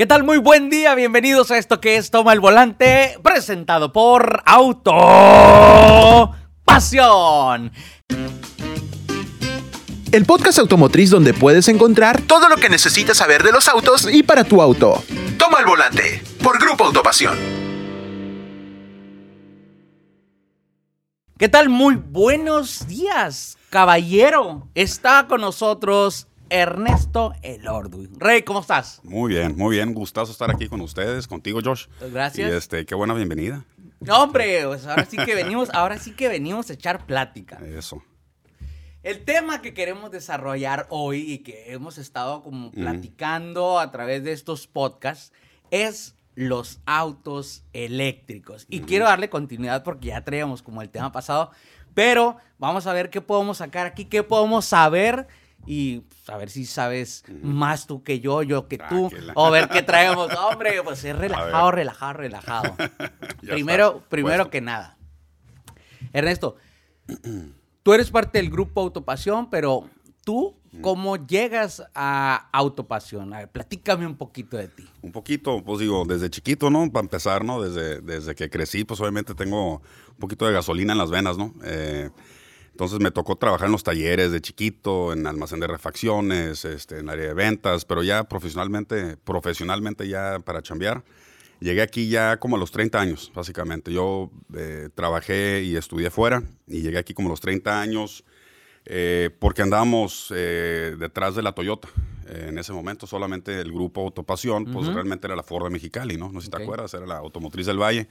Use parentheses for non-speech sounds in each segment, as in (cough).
¿Qué tal? Muy buen día, bienvenidos a esto que es Toma el Volante, presentado por Auto Pasión. El podcast automotriz donde puedes encontrar todo lo que necesitas saber de los autos y para tu auto. Toma el volante por Grupo Autopasión. ¿Qué tal? Muy buenos días, caballero. Está con nosotros Ernesto Elordu. Rey, ¿cómo estás? Muy bien, muy bien. Gustazo estar aquí con ustedes, contigo, Josh. Gracias. Y este, qué buena bienvenida. No, hombre, pues ahora sí que venimos, ahora sí que venimos a echar plática. Eso. El tema que queremos desarrollar hoy y que hemos estado como platicando a través de estos podcasts es los autos eléctricos. Y quiero darle continuidad porque ya traíamos como el tema pasado, pero vamos a ver qué podemos sacar aquí, qué podemos saber y a ver si sabes más tú que yo, yo que tú, Tranquila. o ver qué traemos. Hombre, pues es (laughs) relajado, relajado, (laughs) relajado. Primero, está, primero que nada. Ernesto, (clears throat) tú eres parte del grupo Autopasión, pero tú, ¿cómo llegas a Autopasión? A ver, platícame un poquito de ti. Un poquito, pues digo, desde chiquito, ¿no? Para empezar, ¿no? Desde, desde que crecí, pues obviamente tengo un poquito de gasolina en las venas, ¿no? Eh, entonces me tocó trabajar en los talleres de chiquito, en almacén de refacciones, este, en área de ventas, pero ya profesionalmente, profesionalmente ya para chambear. Llegué aquí ya como a los 30 años, básicamente. Yo eh, trabajé y estudié fuera y llegué aquí como a los 30 años eh, porque andábamos eh, detrás de la Toyota. Eh, en ese momento solamente el grupo Autopasión, pues realmente era la Ford de Mexicali, ¿no? No sé si Ok. te acuerdas, era la automotriz del Valle.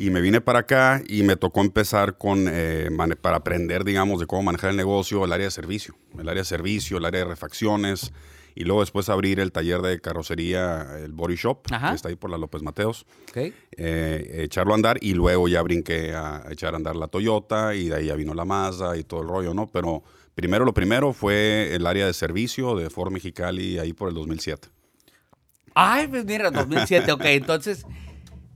Y me vine para acá y me tocó empezar con, eh, para aprender, digamos, de cómo manejar el negocio, el área de servicio. El área de servicio, el área de refacciones. Y luego después abrir el taller de carrocería, el Body Shop, Ajá. que está ahí por la López Mateos eh, echarlo a andar y luego ya brinqué a echar a andar la Toyota y de ahí ya vino la Mazda y todo el rollo, ¿no? Pero primero lo primero fue el área de servicio de Ford Mexicali ahí por el 2007. Ay, pues mira, 2007, ok. Entonces,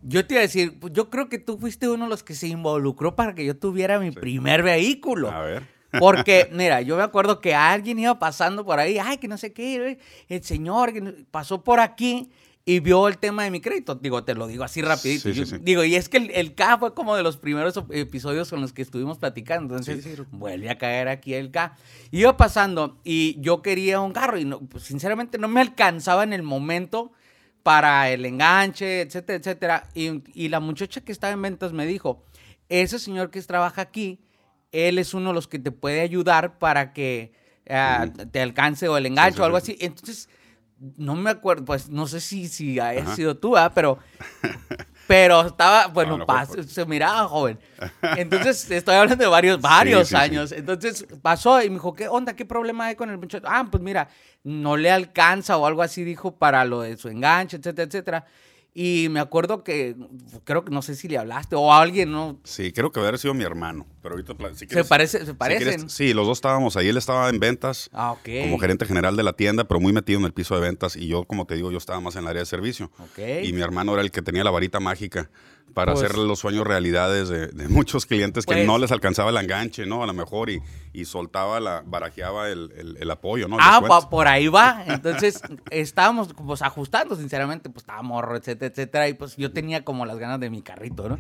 yo te iba a decir, pues yo creo que tú fuiste uno de los que se involucró para que yo tuviera mi primer vehículo. A ver. (laughs) Porque, mira, yo me acuerdo que alguien iba pasando por ahí, ay, que no sé qué, eh, el señor que pasó por aquí y vio el tema de mi crédito. Digo, te lo digo así rapidito. Sí, sí, Yo- sí. Digo, y es que el, el K fue como de los primeros episodios con los que estuvimos platicando. Entonces, vuelve a caer aquí el K. Iba pasando y yo quería un carro y no, pues, sinceramente no me alcanzaba en el momento para el enganche, etcétera, etcétera. Y, y la muchacha que estaba en ventas me dijo, ese señor que trabaja aquí, él es uno de los que te puede ayudar para que ah, te alcance o el enganche sí, o algo sí. así. Entonces, no me acuerdo, pues no sé si, si Ajá. sido tú, ¿ah? pero... (laughs) Pero estaba, bueno, pas- fue. se miraba joven. (laughs) Entonces, estoy hablando de varios, varios sí, sí. años. Entonces, pasó y me dijo, ¿qué onda? ¿Qué problema hay con el muchacho? Ah, pues mira, no le alcanza o algo así, dijo, para lo de su enganche, etcétera, etcétera. Y me acuerdo que, creo que no sé si le hablaste o a alguien, ¿no? Sí, creo que haber sido mi hermano. Pero ahorita, si Se, quieres- parece, se si parecen. quieres- sí, los dos estábamos ahí. Él estaba en ventas ah, como gerente general de la tienda, pero muy metido en el piso de ventas. Y yo, como te digo, yo estaba más en el área de servicio. Y mi hermano era el que tenía la varita mágica para Pues- hacer los sueños realidades de, de muchos clientes que Pues- no les alcanzaba el enganche, ¿no? A lo mejor y, y soltaba, la, barajeaba el, el- el apoyo, ¿no? El Ah, pa- por ahí va. Entonces, (laughs) estábamos pues ajustando, sinceramente, pues estaba morro, etcétera, etcétera. Y pues yo tenía como las ganas de mi carrito, ¿no?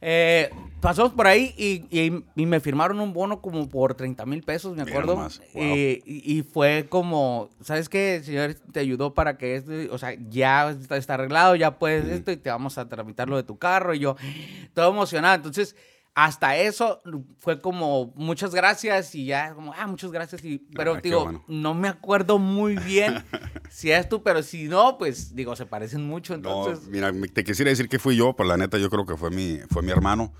Eh, pasamos por ahí y, y- y me firmaron un bono como por 30 mil pesos, me acuerdo. wow. Y, y fue como, ¿sabes qué? El señor te ayudó para que esto, o sea, ya está, está arreglado, ya puedes esto y te vamos a tramitar lo de tu carro. Y yo, todo emocionado. Entonces, hasta eso fue como, muchas gracias y ya, como, ah, muchas gracias. Y, pero Ah, digo, bueno. no me acuerdo muy bien (laughs) si es tú, pero si no, pues digo, se parecen mucho. No, Entonces, mira, me- te quisiera decir que fui yo, pero la neta yo creo que fue mi, fue mi hermano.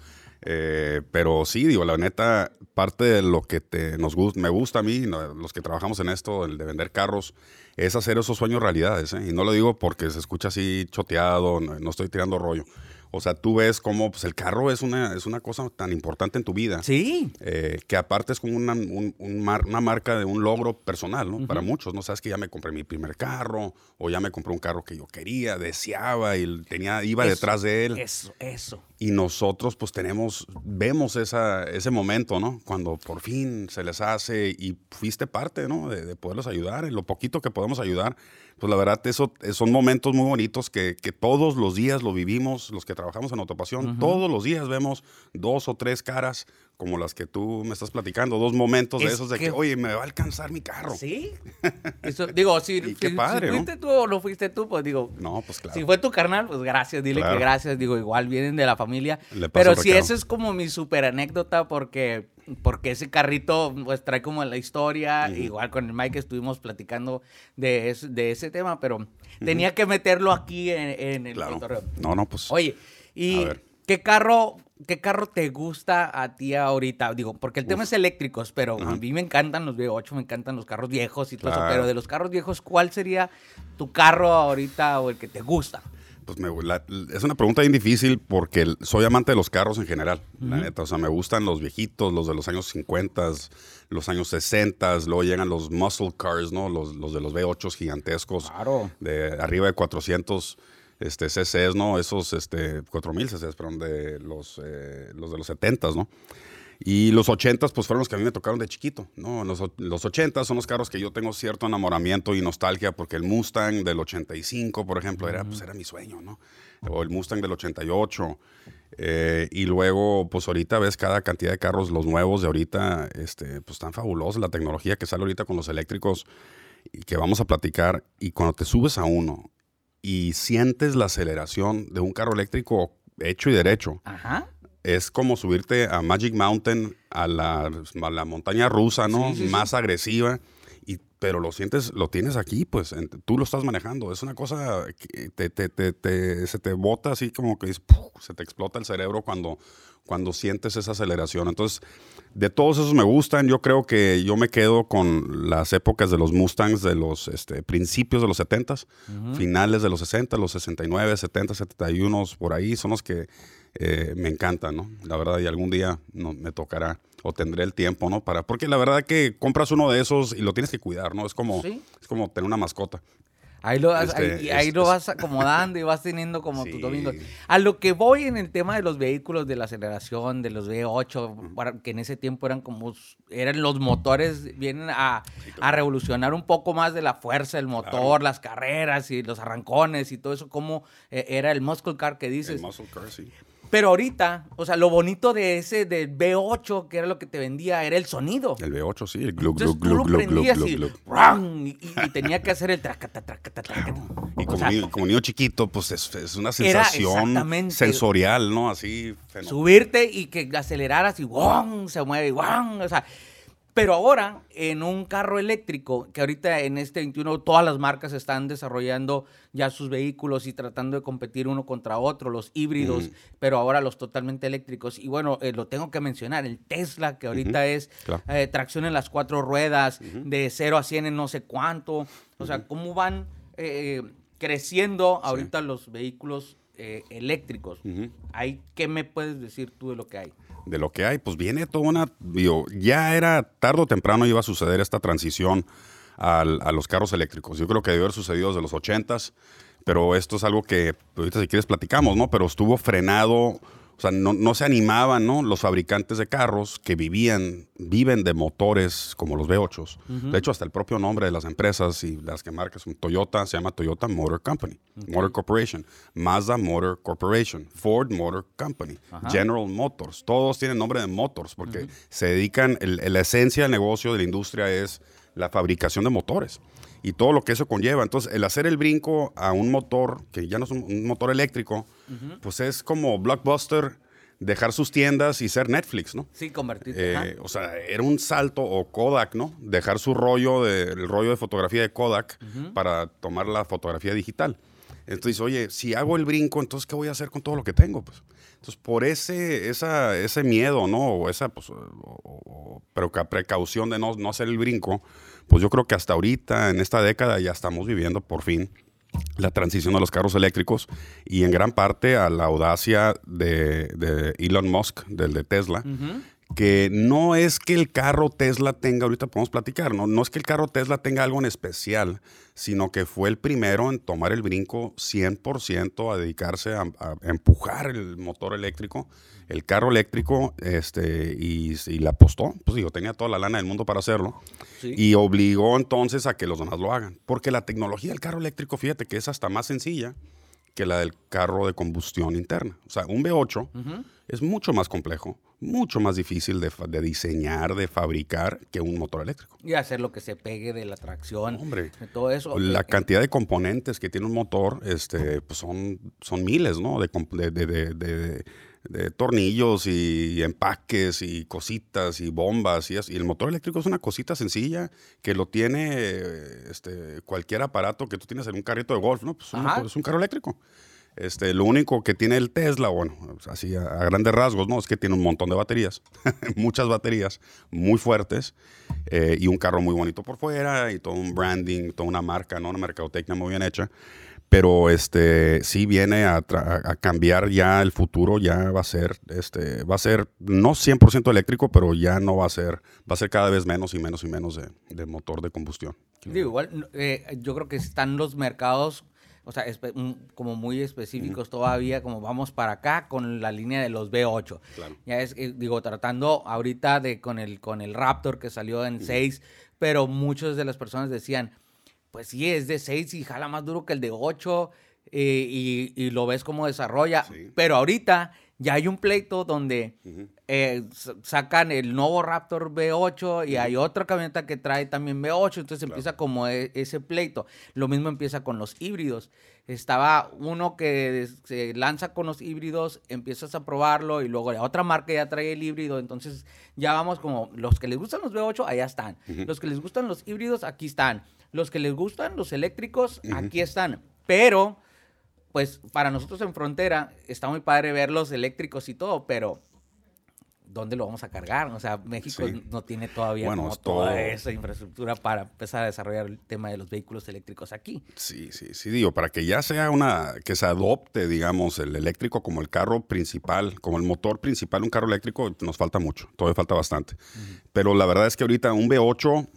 Eh, pero sí, digo, la neta, parte de lo que te, nos gusta, me gusta a mí, no, los que trabajamos en esto, el de vender carros, es hacer esos sueños realidades. ¿eh? Y no lo digo porque se escucha así choteado, no, no estoy tirando rollo. O sea, tú ves cómo pues, el carro es una, es una cosa tan importante en tu vida. sí. eh, que aparte es como una, un- un mar- una marca de un logro personal, ¿no? Para muchos, ¿no? Sabes que ya me compré mi primer carro, o ya me compré un carro que yo quería, deseaba, y tenía, iba Eso, detrás de él. Eso, eso. Y nosotros, pues, tenemos, vemos esa, ese momento, ¿no? Cuando por fin se les hace y fuiste parte, ¿no? De, de poderlos ayudar, en lo poquito que podemos ayudar. pues la verdad, eso eh, son momentos muy bonitos que, que todos los días lo vivimos, los que trabajamos en autopasión, todos los días vemos dos o tres caras como las que tú me estás platicando, dos momentos de esos de que, oye, me va a alcanzar mi carro. Sí. (laughs) Eso, digo, si, si, fuiste tú o no fuiste tú, pues digo, no, pues claro. Si fue tu carnal, pues gracias, dile que gracias, digo, igual vienen de la familia. Pero si esa es como mi super anécdota porque porque ese carrito pues trae como la historia, igual con el Mike estuvimos platicando de, de ese tema, pero tenía que meterlo aquí en, el claro. No, no, pues. Oye, ¿y qué carro ¿Qué carro te gusta a ti ahorita? Digo, porque el tema es eléctricos, pero a mí me encantan los V8, me encantan los carros viejos y todo eso. Pero de los carros viejos, ¿cuál sería tu carro ahorita o el que te gusta? Pues me, es una pregunta bien difícil porque soy amante de los carros en general, la neta. O sea, me gustan los viejitos, los de los años 50, los años 60, luego llegan los muscle cars, ¿no? Los, los de los V8 gigantescos. Claro. De arriba de 400 este, CCs, ¿no? Esos este, 4000 CCs, perdón, de los, eh, los de los 70 ¿no? Y los 80 pues fueron los que a mí me tocaron de chiquito, ¿no? Los, los 80 son los carros que yo tengo cierto enamoramiento y nostalgia porque el Mustang del 85, por ejemplo, era, pues, era mi sueño, ¿no? O el Mustang del 88. Eh, y luego, pues ahorita ves cada cantidad de carros, los nuevos de ahorita, este, pues están fabulosos. La tecnología que sale ahorita con los eléctricos y que vamos a platicar. Y cuando te subes a uno y sientes la aceleración de un carro eléctrico hecho y derecho. Es como subirte a Magic Mountain, a la, la montaña rusa, ¿no? Más agresiva. Pero lo sientes, lo tienes aquí, pues tú lo estás manejando. Es una cosa que te, te, te, se te bota así como que se te explota el cerebro cuando, cuando sientes esa aceleración. Entonces, de todos esos me gustan. Yo creo que yo me quedo con las épocas de los Mustangs de los este, principios de los 70s, finales de los 60, los 69, 70, 71, por ahí son los que eh, me encantan, ¿no? La verdad, y algún día no, me tocará o tendré el tiempo, ¿no? Para, porque la verdad que compras uno de esos y lo tienes que cuidar, ¿no? Es como, es como tener una mascota. Ahí lo, este, ahí, lo vas acomodando y vas teniendo como tu domingo. A lo que voy en el tema de los vehículos, de la aceleración, de los V8, que en ese tiempo eran como, eran los motores, vienen a, revolucionar un poco más de la fuerza del motor, las carreras y los arrancones y todo eso, como eh, era el muscle car que dices. El muscle car, sí. Pero ahorita, o sea, lo bonito de ese, del V8, que era lo que te vendía, era el sonido. El V8, sí, el glug, glug, glug, glug, glug, y, y, tenía que hacer el tracata, tracata, tracata. Y como, niño, como, niño, chiquito, pues es, es una sensación sensorial, ¿no? Así. Subirte y que aceleraras y se mueve, ¡wong! O sea, pero ahora, en un carro eléctrico, que ahorita en este 21 todas las marcas están desarrollando ya sus vehículos y tratando de competir uno contra otro, los híbridos, pero ahora los totalmente eléctricos. Y bueno, eh, lo tengo que mencionar, el Tesla, que ahorita es eh, tracción en las cuatro ruedas, de 0 a 100 en no sé cuánto. O sea, cómo van eh, creciendo ahorita los vehículos eléctricos. ¿Qué me puedes decir tú de lo que hay? De lo que hay, pues viene toda una, ya era tarde o temprano iba a suceder esta transición a los carros eléctricos. Yo creo que debió haber sucedido desde los 80s, pero esto es algo que ahorita si quieres platicamos, ¿no? Pero estuvo frenado o sea, no, se animaban, ¿no? Los fabricantes de carros que vivían, viven de motores como los V8. De hecho, hasta el propio nombre de las empresas y las que marcas, Toyota se llama Toyota Motor Company, Motor Corporation, Mazda Motor Corporation, Ford Motor Company, General Motors. Todos tienen nombre de motors porque se dedican, la esencia del negocio de la industria es la fabricación de motores y todo lo que eso conlleva. Entonces, el hacer el brinco a un motor, que ya no es un, motor eléctrico, pues es como Blockbuster dejar sus tiendas y ser Netflix, ¿no? Sí, convertir. Eh, o sea, era un salto, o Kodak, ¿no? Dejar su rollo, de, el rollo de fotografía de Kodak para tomar la fotografía digital. Entonces, oye, si hago el brinco, entonces, ¿qué voy a hacer con todo lo que tengo? Pues, entonces, por ese, esa, ese miedo, ¿no? O esa pues, precaución de no, no hacer el brinco, pues yo creo que hasta ahorita, en esta década, ya estamos viviendo por fin la transición a los carros eléctricos y en gran parte a la audacia de, Elon Musk, del de Tesla, que no es que el carro Tesla tenga, ahorita podemos platicar, no, no es que el carro Tesla tenga algo en especial, sino que fue el primero en tomar el brinco 100% a dedicarse a, empujar el motor eléctrico, el carro eléctrico, este, y, y le apostó, pues digo, tenía toda la lana del mundo para hacerlo, y obligó entonces a que los demás lo hagan, porque la tecnología del carro eléctrico, fíjate que es hasta más sencilla que la del carro de combustión interna. O sea, un V8 es mucho más complejo, mucho más difícil de, diseñar, de fabricar que un motor eléctrico. Y hacer lo que se pegue de la tracción, Hombre, todo eso. La cantidad de componentes que tiene un motor este, pues son, son miles, ¿no? De, de, de tornillos y empaques y cositas y bombas y, y el motor eléctrico es una cosita sencilla que lo tiene este, cualquier aparato que tú tienes en un carrito de golf, ¿no? Pues es un carro eléctrico. Este, lo único que tiene el Tesla, bueno, así a, grandes rasgos, ¿no? Es que tiene un montón de baterías, (laughs) muchas baterías muy fuertes eh, y un carro muy bonito por fuera y todo un branding, toda una marca, ¿no? Una mercadotecnia muy bien hecha pero este sí viene a, cambiar ya el futuro, ya va a ser, este, va a ser no 100% eléctrico, pero ya no va a ser, va a ser cada vez menos y menos y menos de, motor de combustión. igual, eh, yo creo que están los mercados, o sea, como muy específicos todavía, como vamos para acá con la línea de los B8. Ya es, eh, digo, tratando ahorita de con el, con el Raptor que salió en 6, pero muchas de las personas decían, pues sí, es de 6 y jala más duro que el de 8 eh, y, lo ves cómo desarrolla. Pero ahorita ya hay un pleito donde eh, sacan el nuevo Raptor V8 y hay otra camioneta que trae también V8, entonces empieza como e, ese pleito. Lo mismo empieza con los híbridos. Estaba uno que se lanza con los híbridos, empiezas a probarlo y luego la otra marca ya trae el híbrido, entonces ya vamos como los que les gustan los V8, allá están. Los que les gustan los híbridos, aquí están. Los que les gustan los eléctricos, aquí están. Pero pues para nosotros en frontera está muy padre ver los eléctricos y todo, pero ¿dónde lo vamos a cargar? O sea, México no tiene todavía toda esa infraestructura para empezar a desarrollar el tema de los vehículos eléctricos aquí. Sí, sí, sí, digo, para que ya sea una, que se adopte, digamos, el eléctrico como el carro principal, como el motor principal, un carro eléctrico, nos falta mucho, todavía falta bastante. Pero la verdad es que ahorita un V8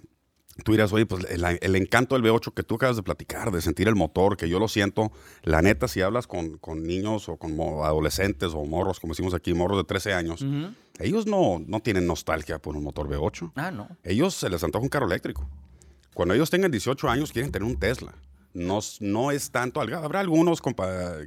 tú dirás, oye, pues el, encanto del V8 que tú acabas de platicar, de sentir el motor, que yo lo siento, la neta, si hablas con, niños o con adolescentes o morros, como decimos aquí, morros de 13 años, ellos no, no tienen nostalgia por un motor V8. Ah, no. Ellos se les antoja un carro eléctrico. Cuando ellos tengan 18 años, quieren tener un Tesla no, no es tanto Habrá algunos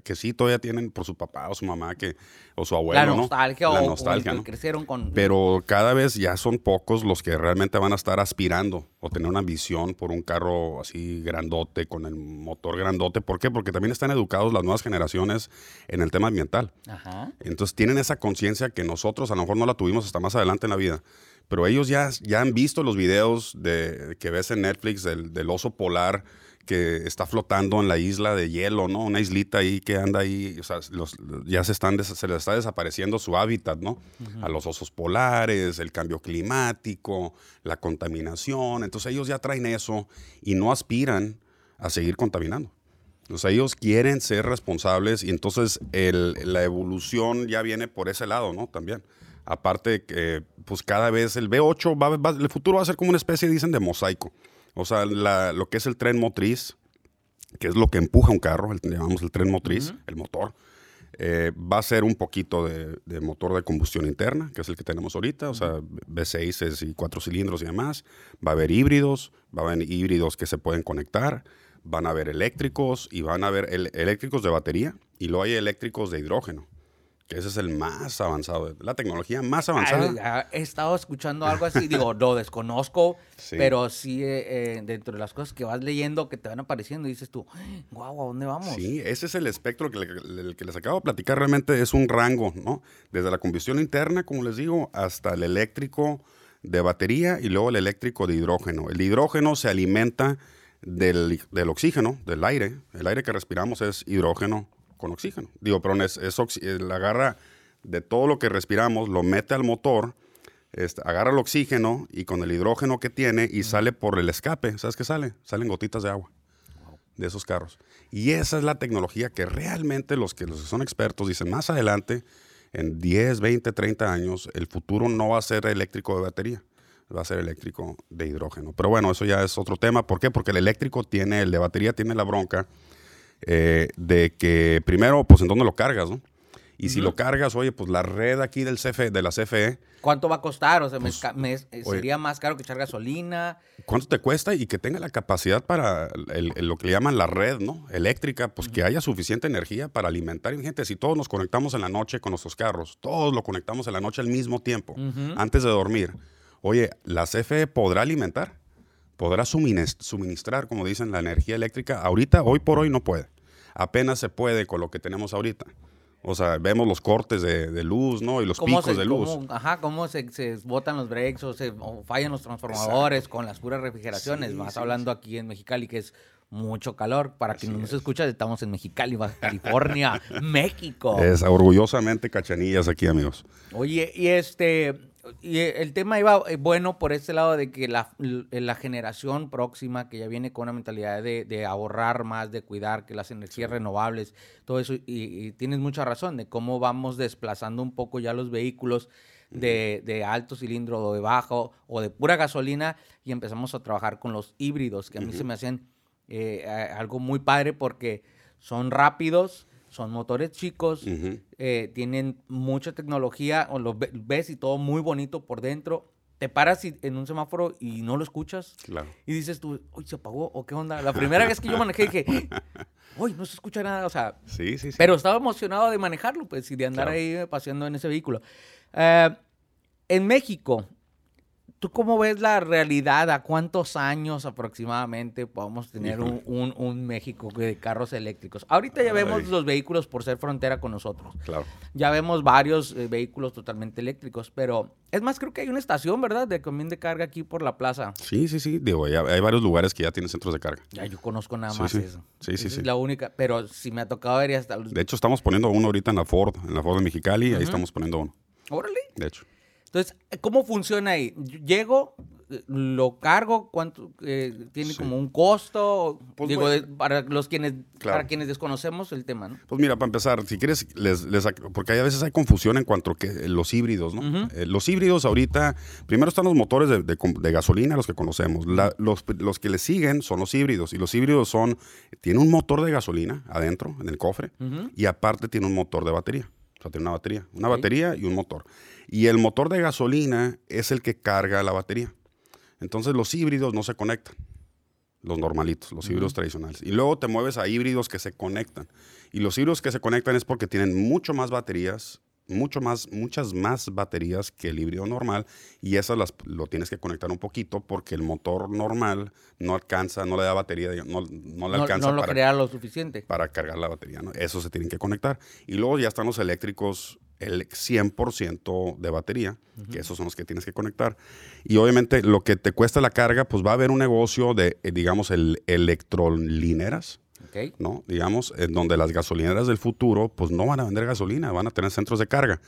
que sí todavía tienen por su papá o su mamá que, o su abuelo. La nostalgia, ¿no? La nostalgia o, crecieron con. Pero cada vez ya son pocos los que realmente van a estar aspirando o tener una visión por un carro así grandote, con el motor grandote. ¿Por qué? Porque también están educados las nuevas generaciones en el tema ambiental. Ajá. Entonces tienen esa conciencia que nosotros a lo mejor no la tuvimos hasta más adelante en la vida pero ellos ya, ya han visto los videos de, que ves en Netflix del, del oso polar que está flotando en la isla de hielo, ¿no? Una islita ahí que anda ahí, o sea, ya se, están, se les está desapareciendo su hábitat, ¿no? A los osos polares, el cambio climático, la contaminación. Entonces ellos ya traen eso y no aspiran a seguir contaminando. O sea, ellos quieren ser responsables y entonces la evolución ya viene por ese lado, ¿no? También. Aparte que, pues cada vez el B8, va, el futuro va a ser como una especie, dicen, de mosaico. O sea, lo que es el tren motriz, que es lo que empuja un carro, el, llamamos el tren motriz, el motor, eh, va a ser un poquito de, motor de combustión interna, que es el que tenemos ahorita, o sea, V6 y cuatro cilindros y demás. Va a haber híbridos, va a haber híbridos que se pueden conectar, van a haber eléctricos y van a haber eléctricos de batería y luego hay eléctricos de hidrógeno que ese es el más avanzado, la tecnología más avanzada. he estado escuchando algo así, digo, lo desconozco, (laughs) pero sí eh, eh, dentro de las cosas que vas leyendo que te van apareciendo, dices tú, guau, ¿a dónde vamos? Sí, ese es el espectro que, el que les acabo de platicar, realmente es un rango, ¿no? Desde la combustión interna, como les digo, hasta el eléctrico de batería y luego el eléctrico de hidrógeno. El hidrógeno se alimenta del, del oxígeno, del aire. El aire que respiramos es hidrógeno con oxígeno. Digo, pero es, eh, la agarra de todo lo que respiramos, lo mete al motor, este, agarra el oxígeno y con el hidrógeno que tiene y sale por el escape. ¿Sabes qué sale? Salen gotitas de agua de esos carros. Y esa es la tecnología que realmente los que, los son expertos dicen más adelante, en 10, 20, 30 años, el futuro no va a ser eléctrico de batería, va a ser eléctrico de hidrógeno. Pero bueno, eso ya es otro tema. ¿Por qué? Porque el eléctrico tiene, el de batería tiene la bronca eh, de que primero, pues en dónde lo cargas, ¿no? Y si lo cargas, oye, pues la red aquí del CFE, de la CFE. ¿Cuánto va a costar? O sea, me Pues, me- eh, sería más caro que echar gasolina. ¿Cuánto te cuesta? Y que tenga la capacidad para el- el- lo que le llaman la red, ¿no? Eléctrica, pues que haya suficiente energía para alimentar. Gente, si todos nos conectamos en la noche con nuestros carros, todos lo conectamos en la noche al mismo tiempo, antes de dormir. Oye, ¿la CFE podrá alimentar? ¿Podrá suminis- suministrar, como dicen, la energía eléctrica? Ahorita, hoy por hoy no puede. Apenas se puede con lo que tenemos ahorita. O sea, vemos los cortes de, de luz, ¿no? Y los ¿Cómo picos se, de luz. cómo- ajá, cómo se, se botan los breaks o se o fallan los transformadores con las puras refrigeraciones. Sí, Vas sí, hablando aquí en Mexicali que es mucho calor. Para quien no nos escucha, estamos en Mexicali, Baja California, (laughs) México. Es orgullosamente cachanillas aquí, amigos. Oye, y este, y el tema iba eh, bueno por este lado de que la, la generación próxima que ya viene con una mentalidad de, de ahorrar más, de cuidar que las energías renovables, todo eso, y, y tienes mucha razón de cómo vamos desplazando un poco ya los vehículos de, de alto cilindro o de bajo o de pura gasolina y empezamos a trabajar con los híbridos, que a mí se me hacen eh, algo muy padre porque son rápidos, son motores chicos, eh, tienen mucha tecnología, o lo ve- ves y todo muy bonito por dentro. Te paras y- en un semáforo y no lo escuchas. Claro. Y dices tú, uy, se apagó, o qué onda. La primera vez que yo manejé dije, (laughs) uy, no se escucha nada. O sea, Sí, sí, sí. pero estaba emocionado de manejarlo, pues, y de andar Claro. ahí eh, paseando en ese vehículo. Eh, en México, ¿tú cómo ves la realidad? ¿A cuántos años aproximadamente podemos tener un, un- un México de carros eléctricos? Ahorita ya vemos los vehículos por ser frontera con nosotros. Claro. Ya vemos varios eh, vehículos totalmente eléctricos, pero es más, creo que hay una estación, ¿verdad? De camión de carga aquí por la plaza. Sí, sí, sí. Digo, hay varios lugares que ya tienen centros de carga. Ya yo conozco nada Sí, más sí. eso. Sí, sí, Esa sí. Es la única, pero si me ha tocado ver hasta los... De hecho, estamos poniendo uno ahorita en la Ford, en la Ford de Mexicali, ahí estamos poniendo uno. Órale. De hecho. Entonces, ¿cómo funciona ahí? Llego, eh, lo cargo, ¿cuánto eh, tiene Sí. como un costo? Pues, Digo, bueno. de- para los quienes Claro. para quienes desconocemos el tema, ¿no? Pues mira, para empezar, si quieres, les, les porque hay a veces hay confusión en cuanto a que los híbridos, ¿no? Eh, los híbridos ahorita, primero están los motores de, de com- de gasolina, los que conocemos. La- los, los que le siguen son los híbridos. Y los híbridos son, tiene un motor de gasolina adentro, en el cofre, y aparte tiene un motor de batería. O sea, tiene una batería. Una batería y un motor. Y el motor de gasolina es el que carga la batería. Entonces los híbridos no se conectan. Los normalitos, los híbridos tradicionales. Y luego te mueves a híbridos que se conectan. Y los híbridos que se conectan es porque tienen mucho más baterías, mucho más, muchas más baterías que el híbrido normal. Y esas las, lo tienes que conectar un poquito porque el motor normal no alcanza, no le da batería, no, no le No, alcanza no lo para, crea lo suficiente. para cargar la batería. ¿no? Eso se tienen que conectar. Y luego ya están los eléctricos, el 100% de batería, que esos son los que tienes que conectar. Y obviamente lo que te cuesta la carga, pues va a haber un negocio de, eh, digamos, el electrolineras. ¿No? Digamos, en donde las gasolineras del futuro, pues no van a vender gasolina, van a tener centros de carga.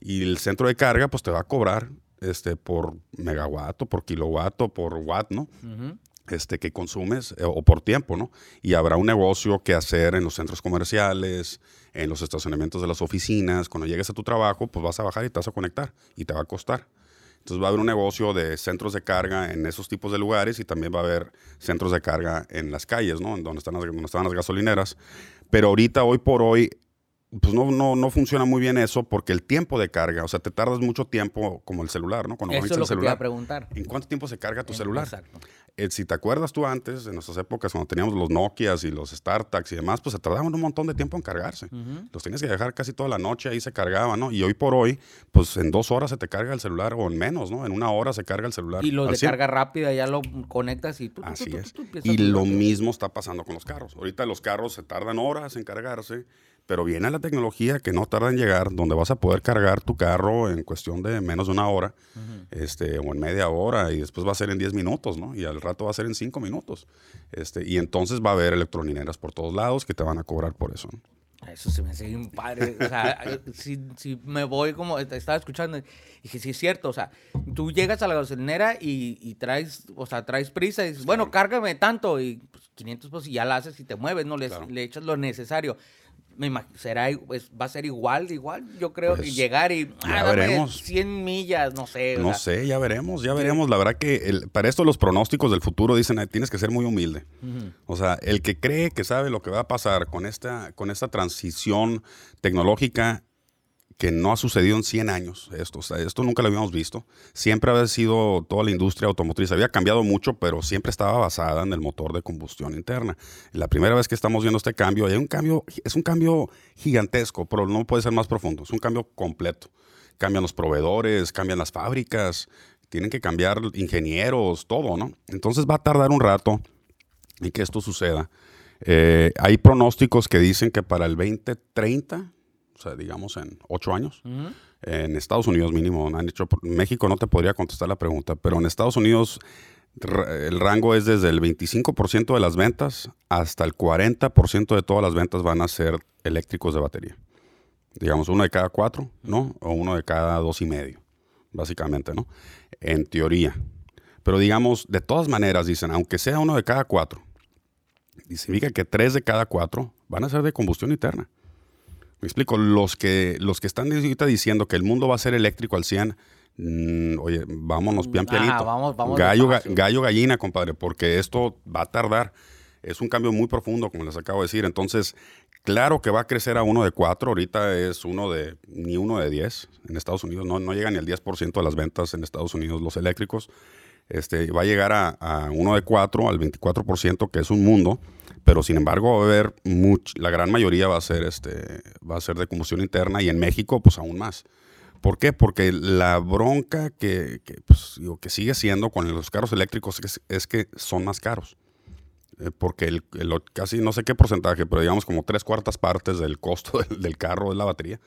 Y el centro de carga, pues te va a cobrar este, por megawatt o por kilowatt o por watt, ¿no? Este, que consumes eh, o por tiempo, ¿no? Y habrá un negocio que hacer en los centros comerciales, en los estacionamientos de las oficinas. Cuando llegues a tu trabajo, pues vas a bajar y te vas a conectar y te va a costar. Entonces va a haber un negocio de centros de carga en esos tipos de lugares y también va a haber centros de carga en las calles, ¿no? En donde están las, donde están las gasolineras. Pero ahorita, hoy por hoy, pues no, no, no funciona muy bien eso porque el tiempo de carga, o sea, te tardas mucho tiempo como el celular, ¿no? Cuando Eso es lo el que te iba a celular. preguntar. ¿En cuánto tiempo se carga tu celular? Exacto. Eh, si te acuerdas tú antes, en nuestras épocas, cuando teníamos los Nokias y los StarTags y demás, pues se tardaban un montón de tiempo en cargarse. Los tenías que dejar casi toda la noche, ahí se cargaban, ¿no? Y hoy por hoy, pues en dos horas se te carga el celular, o en menos, ¿no? En una hora se carga el celular. Y los al de 100. carga rápida ya lo conectas y tú, tú, Así tú, tú, es. Y lo mismo está pasando con los carros. Ahorita los carros se tardan horas en cargarse, pero viene la tecnología que no tarda en llegar, donde vas a poder cargar tu carro en cuestión de menos de una hora, este, o en media hora, y después va a ser en 10 minutos, ¿no? Y al rato va a ser en 5 minutos. Este, y entonces va a haber electrolineras por todos lados que te van a cobrar por eso. ¿no? Eso se me hace bien padre. O sea, (laughs) si, si me voy como estaba escuchando, dije, sí es cierto. O sea, tú llegas a la gasolinera y, y traes, o sea, traes prisa y dices, bueno, cárgame tanto y pues, 500 pues y ya la haces y te mueves, ¿no? Le, Claro. le echas lo necesario. Me será, pues, va a ser igual, igual. Yo creo que Pues, llegar y ya ah, veremos. 100 millas, no sé. No sé, ya veremos, ya veremos. La verdad que el- para esto los pronósticos del futuro dicen, "Ay, tienes que ser muy humilde. O sea, el que cree que sabe lo que va a pasar con esta, con esta transición tecnológica que no ha sucedido en 100 años, esto, esto nunca lo habíamos visto. Siempre había sido toda la industria automotriz, había cambiado mucho, pero siempre estaba basada en el motor de combustión interna. La primera vez que estamos viendo este cambio, hay un cambio, es un cambio gigantesco, pero no puede ser más profundo, es un cambio completo. Cambian los proveedores, cambian las fábricas, tienen que cambiar ingenieros, todo, ¿no? Entonces va a tardar un rato en que esto suceda. Eh, hay pronósticos que dicen que para el 2030, o sea, digamos en ocho años, en Estados Unidos mínimo, han hecho, México no te podría contestar la pregunta, pero en Estados Unidos el rango es desde el 25% de las ventas hasta el 40% de todas las ventas van a ser eléctricos de batería. Digamos, uno de cada cuatro, ¿no? O uno de cada dos y medio, básicamente, ¿no? En teoría. Pero digamos, de todas maneras, dicen, aunque sea uno de cada cuatro, y significa que tres de cada cuatro van a ser de combustión interna. Me explico, los que, los que están ahorita diciendo que el mundo va a ser eléctrico al 100, mm, oye, vámonos pian Ajá, pianito. vamos- vamos gallo, ga- despacio. gallo gallina, compadre, porque esto va a tardar. Es un cambio muy profundo, como les acabo de decir. Entonces, claro que va a crecer a uno de cuatro. Ahorita es uno de, ni uno de diez. En Estados Unidos no, no llega ni al 10% de las ventas en Estados Unidos los eléctricos. Este, va a llegar a, a uno de cuatro, al 24%, que es un mundo. Pero sin embargo, va a haber la gran mayoría va a ser este, va a ser de combustión interna y en México, pues aún más. ¿Por qué? Porque la bronca que, que, pues, que sigue siendo con los carros eléctricos es, que son más caros. Eh, porque el, casi no sé qué porcentaje, pero digamos como tres cuartas partes del costo (laughs) del, carro es la batería.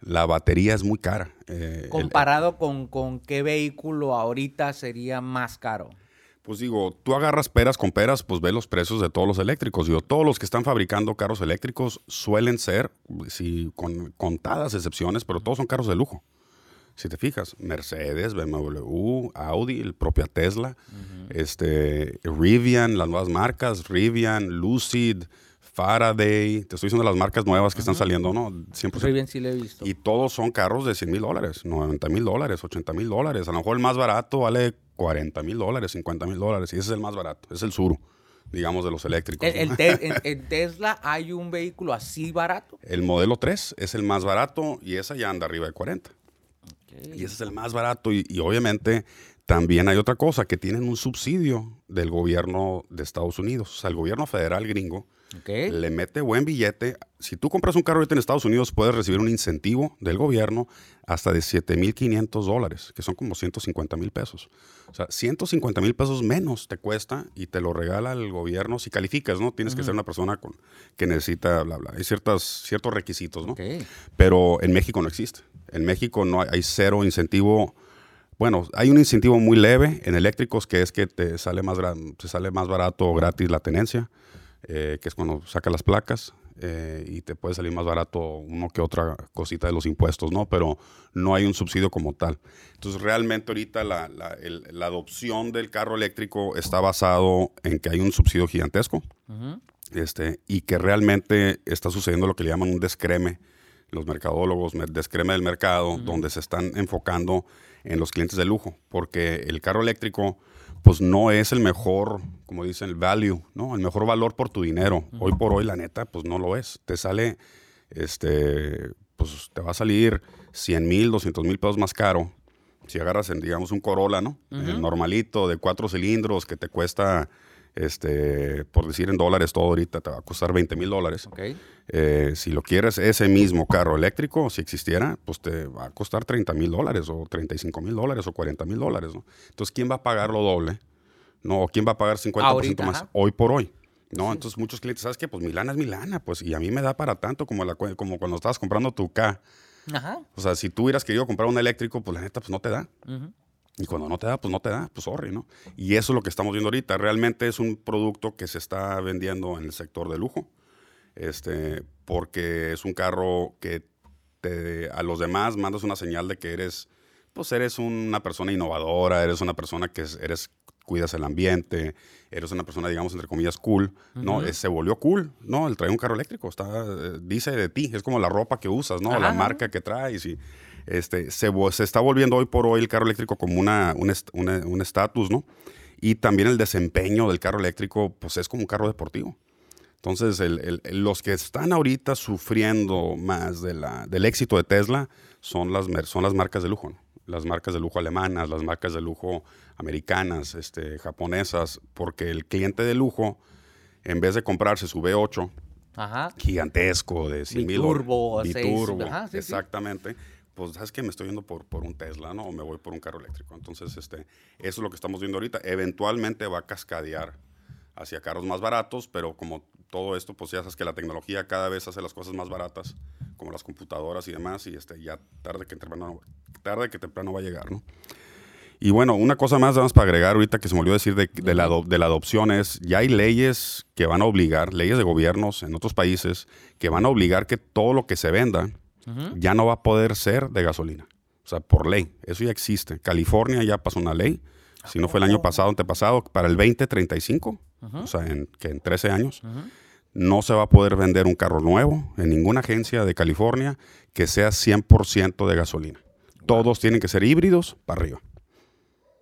La batería es muy cara. Eh, el- Comparado con, con qué vehículo ahorita sería más caro. Pues digo, tú agarras peras con peras, pues ve los precios de todos los eléctricos. Digo, todos los que están fabricando carros eléctricos suelen ser, sí, con contadas excepciones, pero todos son carros de lujo. Si te fijas, Mercedes, BMW, Audi, el propia Tesla, este, Rivian, las nuevas marcas, Rivian, Lucid, Faraday, te estoy diciendo las marcas nuevas que están saliendo, ¿no? 100%. Muy bien, sí lo he visto. Y todos son carros de 100 mil dólares, 90 mil dólares, 80 mil dólares. A lo mejor el más barato vale 40 mil dólares, 50 mil dólares. Y ese es el más barato, es el Suru, digamos, de los eléctricos. El- ¿no? el te- en, (laughs) en Tesla hay un vehículo así barato. El modelo 3 es el más barato y esa ya anda arriba de 40. Y ese es el más barato. Y, y obviamente también hay otra cosa, que tienen un subsidio del gobierno de Estados Unidos. O sea, el gobierno federal gringo Le mete buen billete. Si tú compras un carro ahorita en Estados Unidos, puedes recibir un incentivo del gobierno hasta de 7.500 dólares, que son como 150 mil pesos. O sea, 150 mil pesos menos te cuesta y te lo regala el gobierno si calificas, ¿no? Tienes que ser una persona con, que necesita, bla, bla. Hay ciertas, ciertos requisitos, ¿no? Pero en México no existe. En México no hay, hay cero incentivo. Bueno, hay un incentivo muy leve en eléctricos que es que te sale más, te sale más barato o gratis la tenencia, eh, que es cuando sacas las placas eh, y te puede salir más barato uno que otra cosita de los impuestos, ¿no? Pero no hay un subsidio como tal. Entonces, realmente ahorita la, la- el- la adopción del carro eléctrico está basado en que hay un subsidio gigantesco este, y que realmente está sucediendo lo que le llaman un descreme, los mercadólogos, me- descreme del mercado, donde se están enfocando en los clientes de lujo, porque el carro eléctrico pues no es el mejor, como dicen, el value, ¿no? El mejor valor por tu dinero. Hoy por hoy, la neta, pues no lo es. Te sale, este, pues te va a salir 100 mil, 200 mil pesos más caro. Si agarras, en, digamos, un Corolla, ¿no? El normalito de cuatro cilindros que te cuesta, este, por decir en dólares todo ahorita, te va a costar 20 mil dólares. Eh, si lo quieres, ese mismo carro eléctrico, si existiera, pues te va a costar 30 mil dólares o 35 mil dólares o 40 mil dólares, ¿no? Entonces, ¿quién va a pagar lo doble? ¿No? ¿O quién va a pagar 50% Ahorita, más ajá. hoy por hoy? ¿No? Entonces, muchos clientes, ¿sabes qué? Pues mi lana es mi lana, pues, y a mí me da para tanto como, la, como cuando estabas comprando tu K. Ajá. O sea, si tú hubieras querido comprar un eléctrico, pues la neta, pues no te da. Ujú. Y cuando no te da, pues no te da, pues sorry, ¿no? Y eso es lo que estamos viendo ahorita. Realmente es un producto que se está vendiendo en el sector de lujo, este, porque es un carro que te- a los demás mandas una señal de que eres, pues eres una persona innovadora, eres una persona que es- eres cuidas el ambiente, eres una persona, digamos, entre comillas, cool, ¿no? Eh, se volvió cool, ¿no? El traer un carro eléctrico, está, eh, dice de ti, es como la ropa que usas, ¿no? La marca que traes y este, se, se, está volviendo hoy por hoy el carro eléctrico como una, un estatus, ¿no? Y también el desempeño del carro eléctrico, pues es como un carro deportivo. Entonces, los que están ahorita sufriendo más de la, del éxito de Tesla son las, son las marcas de lujo, ¿no? las marcas de lujo alemanas, las marcas de lujo americanas, este, japonesas, porque el cliente de lujo, en vez de comprarse su V8, gigantesco de 100 mil turbo, turbo, exactamente. Pues sabes que me estoy yendo por, por un Tesla, ¿no? O me voy por un carro eléctrico. Entonces, este, eso es lo que estamos viendo ahorita. Eventualmente va a cascadear hacia carros más baratos, pero como todo esto, pues ya sabes que la tecnología cada vez hace las cosas más baratas, como las computadoras y demás, y este, ya tarde que temprano, tarde que temprano va a llegar, ¿no? Y bueno, una cosa más, vamos para agregar ahorita que se me olvidó decir de, la, de la adopción es, ya hay leyes que van a obligar, leyes de gobiernos en otros países, que van a obligar que todo lo que se venda ya no va a poder ser de gasolina. O sea, por ley. Eso ya existe. California ya pasó una ley, si no fue el año pasado, antepasado, para el 2035, o sea, en, que en 13 años, no se va a poder vender un carro nuevo en ninguna agencia de California que sea 100% de gasolina. Todos tienen que ser híbridos para arriba.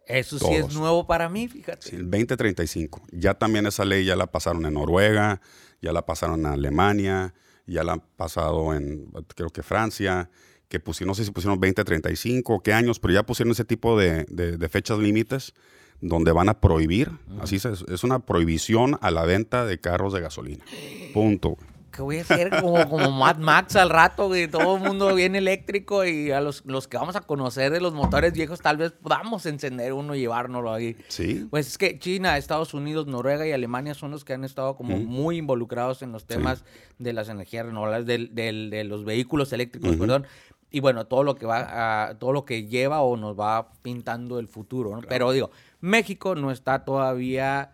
Eso sí es nuevo para mí, fíjate. el 2035. Ya también esa ley ya la pasaron en Noruega, ya la pasaron en Alemania, ya la han pasado en, creo que Francia, que pusieron, no sé si pusieron 2035 qué años, pero ya pusieron ese tipo de, fechas límites donde van a prohibir, así es, es una prohibición a la venta de carros de gasolina. Punto que voy a hacer como, como Mad Max al rato, que todo el mundo viene eléctrico y a los, los, que vamos a conocer de los motores viejos tal vez podamos encender uno y llevárnoslo ahí. Sí. Pues es que China, Estados Unidos, Noruega y Alemania son los que han estado como muy involucrados en los temas de las energías renovables, de los vehículos eléctricos, perdón. Y bueno, todo lo que va a, todo lo que lleva o nos va pintando el futuro, ¿no? Pero digo, México no está todavía,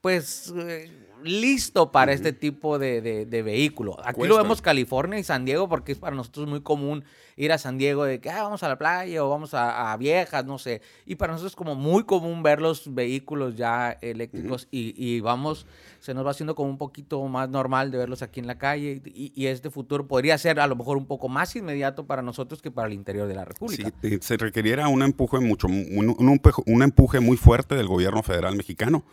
pues... Eh, listo para este tipo de, de, vehículo. Aquí lo vemos California y San Diego porque es para nosotros muy común ir a San Diego de que ah, vamos a la playa o vamos a, Viejas, no sé. Y para nosotros es como muy común ver los vehículos ya eléctricos y, y, vamos, se nos va haciendo como un poquito más normal de verlos aquí en la calle y, y, este futuro podría ser a lo mejor un poco más inmediato para nosotros que para el interior de la República. Sí, se requeriera un empuje mucho, un, un, empuje muy fuerte del gobierno federal mexicano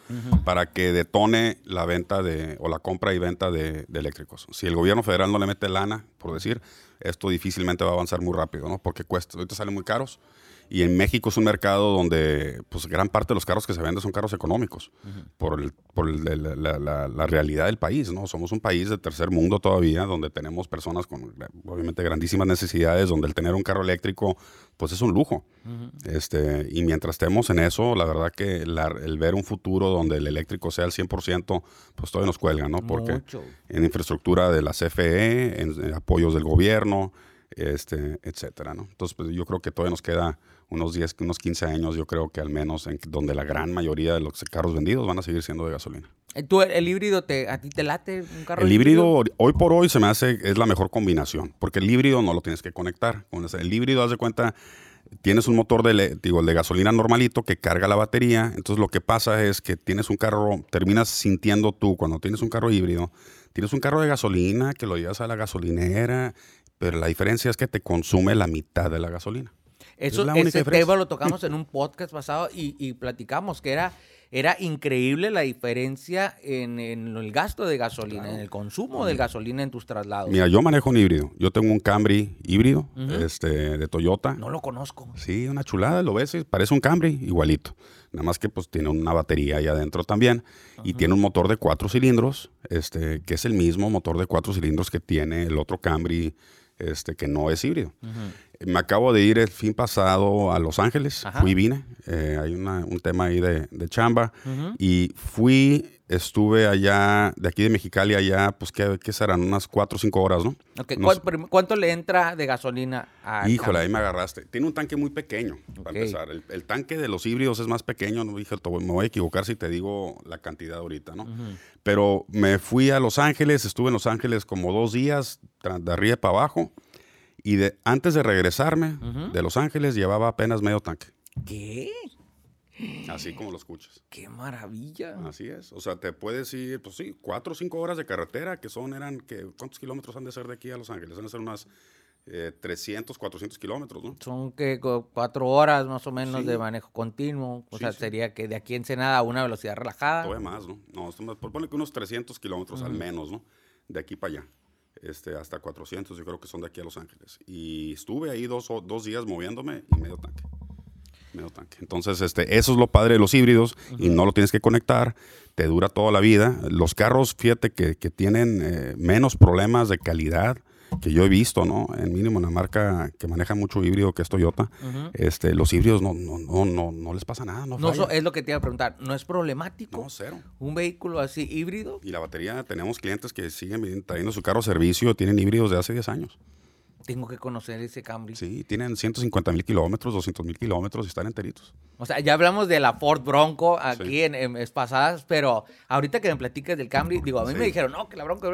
para que detone la venta de, o la compra y venta de, de eléctricos. Si el gobierno federal no le mete lana, por decir, esto difícilmente va a avanzar muy rápido, ¿no? Porque cuesta, ahorita salen muy caros. Y en México es un mercado donde pues, gran parte de los carros que se venden son carros económicos, por, el, por la, la, realidad del país. ¿no? Somos un país de tercer mundo todavía, donde tenemos personas con obviamente grandísimas necesidades, donde el tener un carro eléctrico pues es un lujo. este, y mientras estemos en eso, la verdad que el ver un futuro donde el eléctrico sea al 100%, pues todavía nos cuelga, ¿no? Porque en infraestructura de la CFE, en apoyos del gobierno, este, etcétera, ¿no? Entonces, pues yo creo que todavía nos queda unos 10, unos 15 años, yo creo que al menos, en donde la gran mayoría de los carros vendidos van a seguir siendo de gasolina. Eh, ¿Tú, el híbrido, te, a ti te late un carro El híbrido, hoy por hoy, se me hace, es la mejor combinación, porque el híbrido no lo tienes que conectar. El híbrido, haz de cuenta, tienes un motor de, digo, de gasolina normalito que carga la batería, entonces lo que pasa es que tienes un carro, terminas sintiendo tú, cuando tienes un carro híbrido, tienes un carro de gasolina que lo llevas a la gasolinera, pero la diferencia es que te consume la mitad de la gasolina. Eso, ese tema lo tocamos en un podcast pasado y, platicamos que era, era increíble la diferencia en, el gasto de gasolina, en el consumo de gasolina en tus traslados. Mira, yo manejo un híbrido. Yo tengo un Camry híbrido este, de Toyota. No lo conozco. Sí, una chulada, lo ves, parece un Camry igualito. Nada más que pues tiene una batería ahí adentro también y tiene un motor de cuatro cilindros, este, que es el mismo motor de cuatro cilindros que tiene el otro Camry este, que no es híbrido. Me acabo de ir el fin pasado a Los Ángeles, fui y vine, eh, hay un tema ahí de, chamba, y fui, estuve allá, de aquí de Mexicali allá, pues ¿qué, serán? Unas 4 o 5 horas, ¿no? ¿Cuánto, le entra de gasolina a Híjole, ahí me agarraste. Tiene un tanque muy pequeño, para empezar. El, tanque de los híbridos es más pequeño, no dije, me voy a equivocar si te digo la cantidad ahorita, ¿no? Pero me fui a Los Ángeles, estuve en Los Ángeles como dos días, de arriba para abajo, y de, antes de regresarme de Los Ángeles llevaba apenas medio tanque. ¿Qué? Así como lo escuchas. ¡Qué maravilla! Así es. O sea, te puedes ir, pues sí, cuatro o cinco horas de carretera, que son, eran, que, ¿cuántos kilómetros han de ser de aquí a Los Ángeles? Han de ser unas eh, 300, 400 kilómetros, ¿no? Son que cuatro horas más o menos Sí. de manejo continuo. O Sí, sea, sí. sería que de aquí en Ensenada a una velocidad relajada. Todavía más, ¿no? No, ponle que unos 300 kilómetros al menos, ¿no? De aquí para allá. Este, hasta 400, yo creo que son de aquí a Los Ángeles. Y estuve ahí dos, o- dos días moviéndome y medio tanque. Medio tanque. Entonces, este, eso es lo padre de los híbridos y no lo tienes que conectar, te dura toda la vida. Los carros, fíjate que, que tienen eh, menos problemas de calidad que yo he visto, ¿no? En mínimo una marca que maneja mucho híbrido que es Toyota. este, los híbridos no, no, no, no, no les pasa nada, no, No, falla. so- es lo que te iba a preguntar. ¿No es problemático No, cero. un vehículo así híbrido? Y la batería, tenemos clientes que siguen trayendo su carro a servicio, tienen híbridos de hace 10 años. Tengo que conocer ese Camry. Sí, tienen 150 mil kilómetros, 200 mil kilómetros y están enteritos. O sea, ya hablamos de la Ford Bronco aquí Sí. en, en pasadas, pero ahorita que me platicas del Camry, digo, a mí Sí. me dijeron, no, que la Bronco,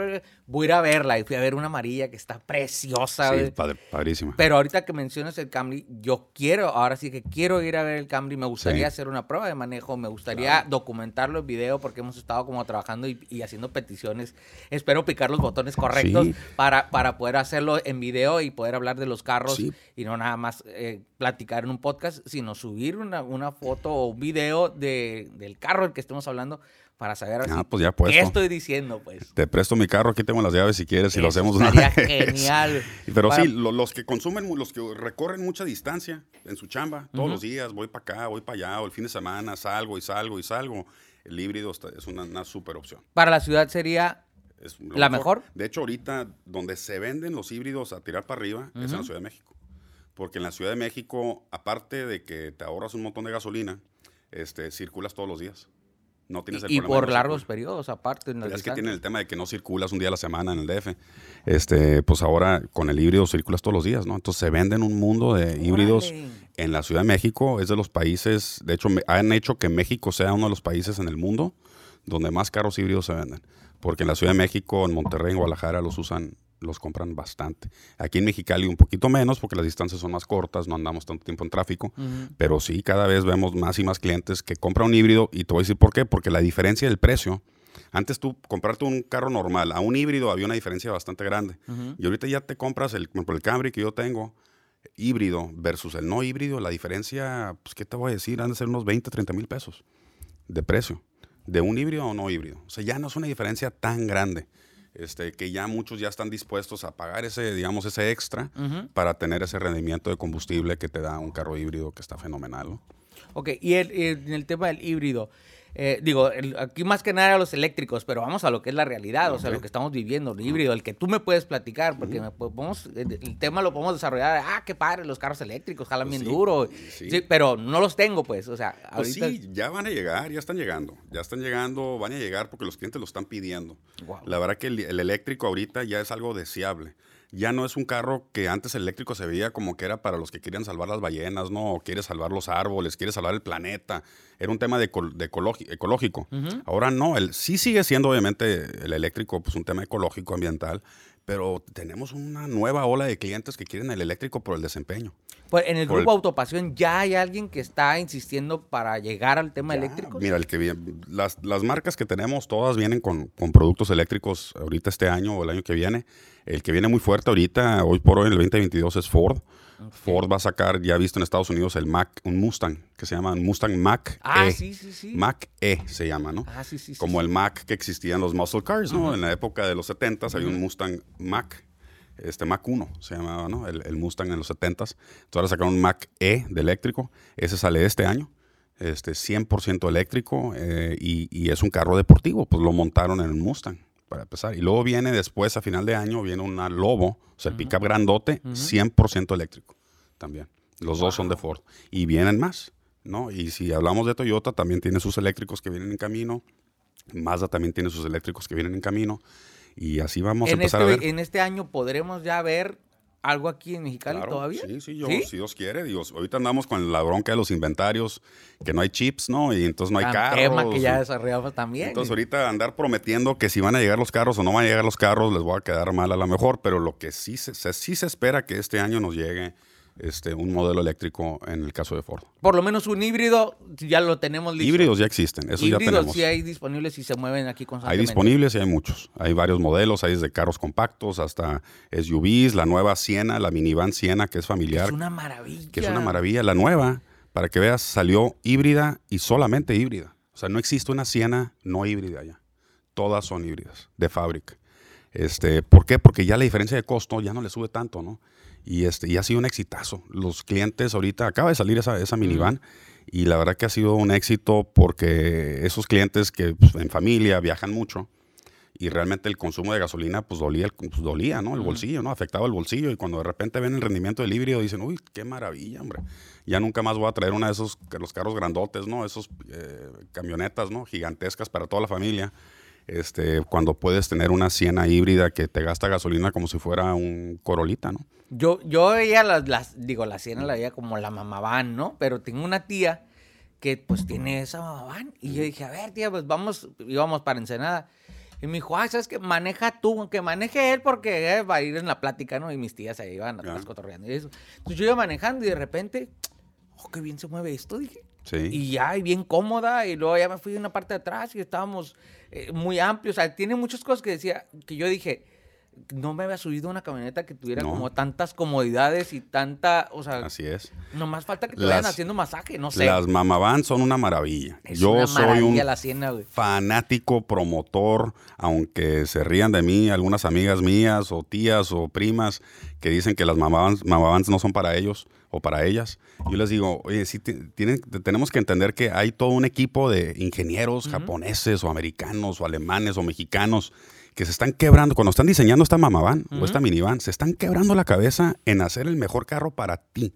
voy a ir a verla. Y fui a ver una amarilla que está preciosa. Sí, padre- padrísima. Pero ahorita que mencionas el Camry, yo quiero, ahora sí que quiero ir a ver el Camry, me gustaría Sí. hacer una prueba de manejo, me gustaría documentarlo en video porque hemos estado como trabajando y, y haciendo peticiones. Espero picar los botones correctos para, para poder hacerlo en video y poder hablar de los carros Sí. y no nada más eh, platicar en un podcast, sino subir una, una foto o un video de, del carro del que estemos hablando para saber así, Ah, pues ya qué estoy diciendo, pues. Te presto mi carro, aquí tengo las llaves si quieres, si lo hacemos una (laughs) vez. genial. Pero Para- sí, lo- los que consumen, los que recorren mucha distancia en su chamba, todos los días, voy para acá, voy para allá, o el fin de semana salgo y salgo y salgo, el híbrido está- es una, una super opción. Para la ciudad sería Es ¿La mejor? De hecho, ahorita donde se venden los híbridos a tirar para arriba es en la. Ciudad de México. Porque en la Ciudad de México, aparte de que te ahorras un montón de gasolina, este, circulas todos los días. No tienes el y, y por largos circular. periodos aparte. En es que tienen el tema de que no circulas un día a la semana en el DF. Este, pues ahora con el híbrido circulas todos los días, ¿no? Entonces se venden un mundo de híbridos en la Ciudad de México. Es de los países, de hecho, me- han hecho que México sea uno de los países en el mundo donde más carros híbridos se venden. Porque en la Ciudad de México, en Monterrey, en Guadalajara los usan, los compran bastante. Aquí en Mexicali un poquito menos porque las distancias son más cortas, no andamos tanto tiempo en tráfico. Pero sí, cada vez vemos más y más clientes que compran un híbrido y te voy a decir por qué, porque la diferencia del precio, antes tú comprarte un carro normal a un híbrido había una diferencia bastante grande. Y ahorita ya te compras el, el Camry que yo tengo, híbrido versus el no híbrido, la diferencia, pues, ¿qué te voy a decir? Han de ser unos 20, 30 mil pesos de precio, de un híbrido o no híbrido. O sea, ya no es una diferencia tan grande. Este, que ya muchos ya están dispuestos a pagar ese, digamos, ese extra para tener ese rendimiento de combustible que te da un carro híbrido que está fenomenal. ¿no? Ok, y el, el- el tema del híbrido, eh, digo, el- aquí más que nada los eléctricos, pero vamos a lo que es la realidad, o sea, lo que estamos viviendo, el híbrido, el que tú me puedes platicar, porque me podemos- el, el tema lo podemos desarrollar, ah, qué padre, los carros eléctricos, jalan Pues bien sí, duro, sí. sí, pero no los tengo, pues, o sea, Pues ahorita... sí, ya van a llegar, ya están llegando. Ya están llegando, van a llegar porque los clientes lo están pidiendo. La verdad que el, el eléctrico ahorita ya es algo deseable. Ya no es un carro que antes el eléctrico se veía como que era para los que querían salvar las ballenas, ¿no? O quiere salvar los árboles, quiere salvar el planeta. Era un tema de, de ecológico. Ahora no, el, sí sigue siendo obviamente el eléctrico pues un tema ecológico, ambiental, pero tenemos una nueva ola de clientes que quieren el eléctrico por el desempeño. Pues en el grupo Autopasión ya hay alguien que está insistiendo para llegar al tema Ya, eléctrico. Mira, el que viene- las, las marcas que tenemos todas vienen con, con productos eléctricos ahorita este año o el año que viene. El que viene muy fuerte ahorita, hoy por hoy, en el 2022, es Ford. Ford va a sacar, ya visto en Estados Unidos, el Mac, un Mustang, que se llama Mustang Mac Ah, E. sí, sí, sí. Mac E se llama, ¿no? Ah, sí, sí, Como el Mac que existía en los muscle cars, ¿no? En la época de los 70 había un Mustang Mac, este Mac 1 se llamaba, ¿no? El, el Mustang en los 70 Entonces ahora sacaron un Mac E de eléctrico. Ese sale este año, este 100% eléctrico eh, y, y es un carro deportivo. Pues lo montaron en el Mustang para empezar. Y luego viene después, a final de año, viene una Lobo, o sea, el pickup grandote, 100% eléctrico también. Los dos son de Ford. Y vienen más, ¿no? Y si hablamos de Toyota, también tiene sus eléctricos que vienen en camino. Mazda también tiene sus eléctricos que vienen en camino. Y así vamos a en, empezar este, a ver. en este año podremos ya ver algo aquí en Mexicali Claro, todavía. Sí, sí, yo, ¿Sí? si Dios quiere. Dios, ahorita andamos con la bronca de los inventarios, que no hay chips, ¿no? Y entonces no hay Tan carros. tema que ya desarrollamos también. Entonces ahorita andar prometiendo que si van a llegar los carros o no van a llegar los carros, les voy a quedar mal a lo mejor, pero lo que sí se, se- sí se espera que este año nos llegue este, un modelo eléctrico en el caso de Ford. Por lo menos un híbrido ya lo tenemos listo. Híbridos ya existen, eso ya Híbridos tenemos. sí hay disponibles y se mueven aquí Hay constantemente. disponibles y hay muchos. Hay varios modelos, hay desde carros compactos hasta SUVs, la nueva Siena, la minivan Siena, que es familiar, Es una maravilla. que es una maravilla. La nueva, para que veas, salió híbrida y solamente híbrida. O sea, no existe una Siena no híbrida ya. Todas son híbridas, de fábrica. Este, ¿Por qué? Porque ya la diferencia de costo ya no le sube tanto, ¿no? Y, este, y ha sido un exitazo. Los clientes ahorita, acaba de salir esa, esa minivan y la verdad que ha sido un éxito porque esos clientes que pues, en familia viajan mucho y realmente el consumo de gasolina pues dolía, pues, dolía, ¿no? El bolsillo, ¿no? Afectaba el bolsillo y cuando de repente ven el rendimiento del híbrido dicen, uy, qué maravilla, hombre. Ya nunca más voy a traer una de esos, los carros grandotes, ¿no? Esos eh, camionetas, ¿no? Gigantescas para toda la familia. Este, cuando puedes tener una Siena híbrida que te gasta gasolina como si fuera un Corolita, ¿no? Yo, yo veía las, las, digo, la Siena la veía como la mamaván, ¿no? Pero tengo una tía que pues tiene esa mamaván. Y yo dije, a ver, tía, pues vamos, íbamos para Ensenada. Y me dijo, ah, ¿sabes qué? Maneja tú, que maneje él porque eh, va a ir en la plática, ¿no? Y mis tías ahí iban atrás Ya. cotorreando y eso. Entonces yo iba manejando y de repente, oh, qué bien se mueve esto, dije. Sí. Y ya, y bien cómoda. Y luego ya me fui a una parte de atrás y estábamos eh, muy amplios. O sea, tiene muchas cosas que decía, que yo dije, no me había subido una camioneta que tuviera No. como tantas comodidades y tanta, o sea, Así es. nomás falta que te Las- vayan haciendo masaje, no sé. Las mamavans son una maravilla. es Yo una soy maravilla un la Siena, fanático promotor, aunque se rían de mí algunas amigas mías o tías o primas que dicen que las mamavans, mamavans no son para ellos o para ellas. Yo les digo, oye, sí, ti- tienen, te- tenemos que entender que hay todo un equipo de ingenieros japoneses o americanos o alemanes o mexicanos que se están quebrando, cuando están diseñando esta mamavan o esta minivan, se están quebrando la cabeza en hacer el mejor carro para ti,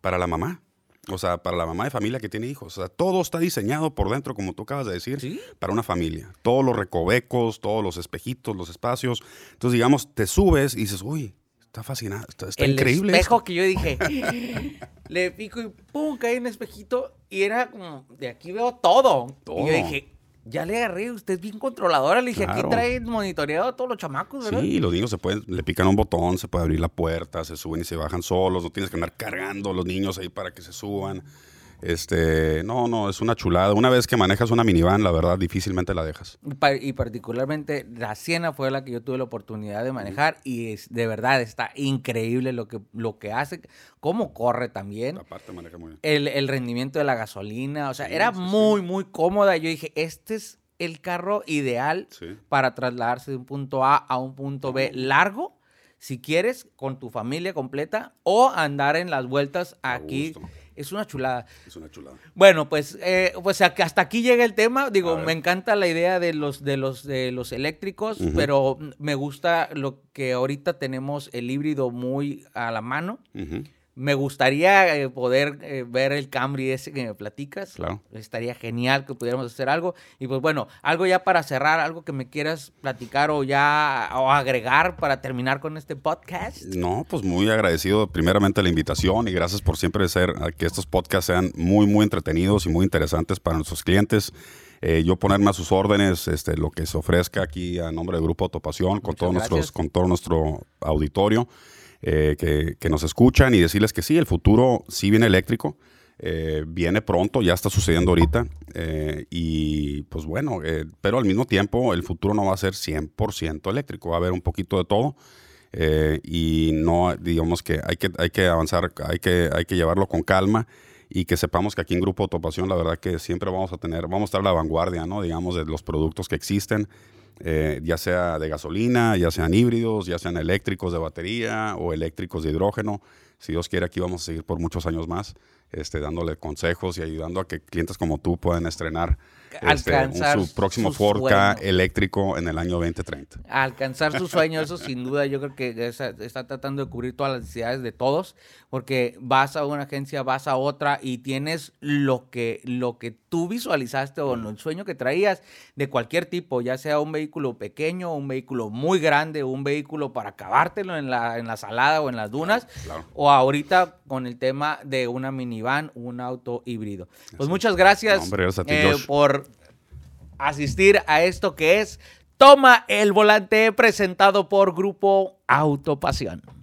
para la mamá. O sea, para la mamá de familia que tiene hijos. O sea, todo está diseñado por dentro, como tú acabas de decir, Sí. para una familia. Todos los recovecos, todos los espejitos, los espacios. Entonces, digamos, te subes y dices, uy, está fascinante, está, está el increíble. espejo esto". que yo dije, (laughs) le pico y pum, cae en un espejito y era como, de aquí veo todo. Y Todo. yo dije, ya le agarré, usted es bien controladora. Le dije, aquí trae monitoreado a todos los chamacos, ¿verdad? Sí, los niños se pueden, le pican un botón, se puede abrir la puerta, se suben y se bajan solos, no tienes que andar cargando a los niños ahí para que se suban. Este, no, no, es una chulada. Una vez que manejas una minivan, la verdad, difícilmente la dejas. Y pa- Y particularmente la Siena fue la que yo tuve la oportunidad de manejar y es, de verdad está increíble lo que, lo que hace, cómo corre también. Aparte maneja muy bien. el, el rendimiento de la gasolina, o sea, Sí, era sí, sí. muy, muy cómoda. Yo dije, este es el carro ideal para trasladarse de un punto A a un punto B largo, si quieres, con tu familia completa, o andar en las vueltas A aquí. gusto. Es una chulada. Es una chulada. Bueno, pues, eh, pues hasta aquí llega el tema. Digo, me encanta la idea de los, de los, de los eléctricos, pero me gusta lo que ahorita tenemos el híbrido muy a la mano. Me gustaría eh, poder eh, ver el Camry ese que me platicas. Claro. Estaría genial que pudiéramos hacer algo. Y pues bueno, algo ya para cerrar, algo que me quieras platicar o ya o agregar para terminar con este podcast. No, pues muy agradecido primeramente la invitación y gracias por siempre ser a que estos podcasts sean muy, muy entretenidos y muy interesantes para nuestros clientes. Eh, yo ponerme a sus órdenes este, lo que se ofrezca aquí a nombre del Grupo Autopasión con todo, gracias. nuestros, con todo nuestro auditorio eh, que, nos escuchan y decirles que sí, el futuro sí viene eléctrico. eh, viene pronto, ya está sucediendo ahorita. eh, y pues bueno, pero al mismo tiempo el futuro no va a ser 100% eléctrico, va a haber un poquito de todo. y no, digamos que hay que, hay que avanzar, hay que, hay que llevarlo con calma y que sepamos que aquí en Grupo Autopasión la verdad que siempre vamos a tener, vamos a estar a la vanguardia, ¿no? Digamos, de los productos que existen, eh, ya sea de gasolina, ya sean híbridos, ya sean eléctricos de batería o eléctricos de hidrógeno. Si Dios quiere, aquí vamos a seguir por muchos años más, este, dándole consejos y ayudando a que clientes como tú puedan estrenar este, un- Alcanzar su próximo sus Ford K sueños. eléctrico en el año 2030. A alcanzar su (laughs) sueño, eso sin duda yo creo que está tratando de cubrir todas las necesidades de todos, porque vas a una agencia, vas a otra y tienes lo que, lo que tú visualizaste o el sueño que traías de cualquier tipo, ya sea un vehículo pequeño, un vehículo muy grande, un vehículo para acabártelo en la, en la salada o en las dunas, claro. o ahorita con el tema de una minivan, un auto híbrido. Pues muchas gracias, No, hombre, gracias a ti, eh, por asistir a esto que es Toma el volante presentado por Grupo Autopasión.